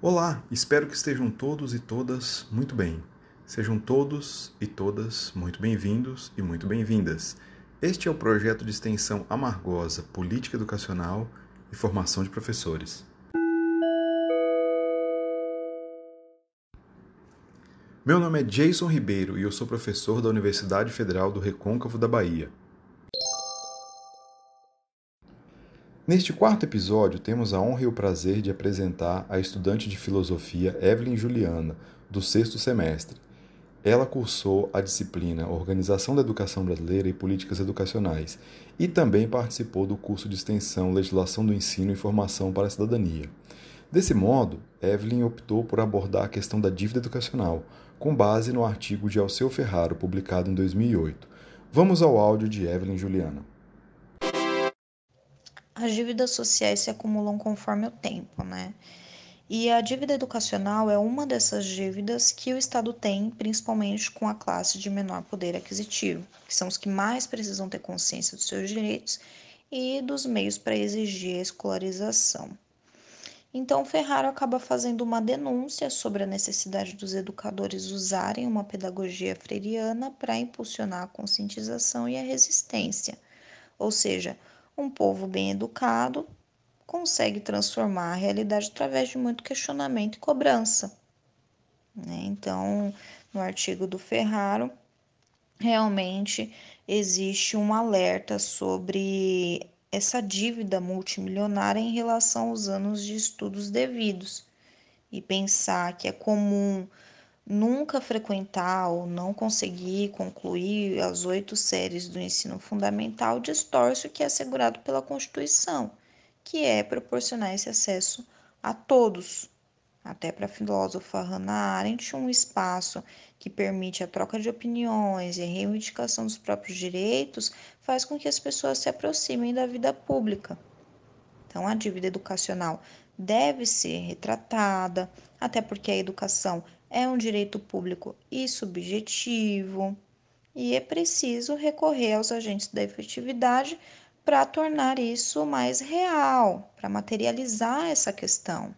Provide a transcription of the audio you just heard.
Olá, espero que estejam todos e todas muito bem. Sejam todos e todas muito bem-vindos e muito bem-vindas. Este é o projeto de extensão Amargosa Política Educacional e Formação de Professores. Meu nome é Jason Ribeiro e eu sou professor da Universidade Federal do Recôncavo da Bahia. Neste quarto episódio, temos a honra e o prazer de apresentar a estudante de filosofia Evelyn Juliana, do sexto semestre. Ela cursou a disciplina Organização da Educação Brasileira e Políticas Educacionais e também participou do curso de extensão Legislação do Ensino e Formação para a Cidadania. Desse modo, Evelyn optou por abordar a questão da dívida educacional, com base no artigo de Alceu Ferraro, publicado em 2008. Vamos ao áudio de Evelyn Juliana. As dívidas sociais se acumulam conforme o tempo, né? E a dívida educacional é uma dessas dívidas que o Estado tem, principalmente com a classe de menor poder aquisitivo, que são os que mais precisam ter consciência dos seus direitos e dos meios para exigir a escolarização. Então, Ferraro acaba fazendo uma denúncia sobre a necessidade dos educadores usarem uma pedagogia freiriana para impulsionar a conscientização e a resistência, ou seja, um povo bem educado consegue transformar a realidade através de muito questionamento e cobrança. Né? Então, no artigo do Ferraro, realmente existe um alerta sobre essa dívida multimilionária em relação aos anos de estudos devidos e pensar que é comum nunca frequentar ou não conseguir concluir as oito séries do ensino fundamental distorce o que é assegurado pela Constituição, que é proporcionar esse acesso a todos. Até para a filósofa Hannah Arendt, um espaço que permite a troca de opiniões e a reivindicação dos próprios direitos faz com que as pessoas se aproximem da vida pública. Então, a dívida educacional deve ser retratada, até porque a educação é um direito público e subjetivo, e é preciso recorrer aos agentes da efetividade para tornar isso mais real, para materializar essa questão.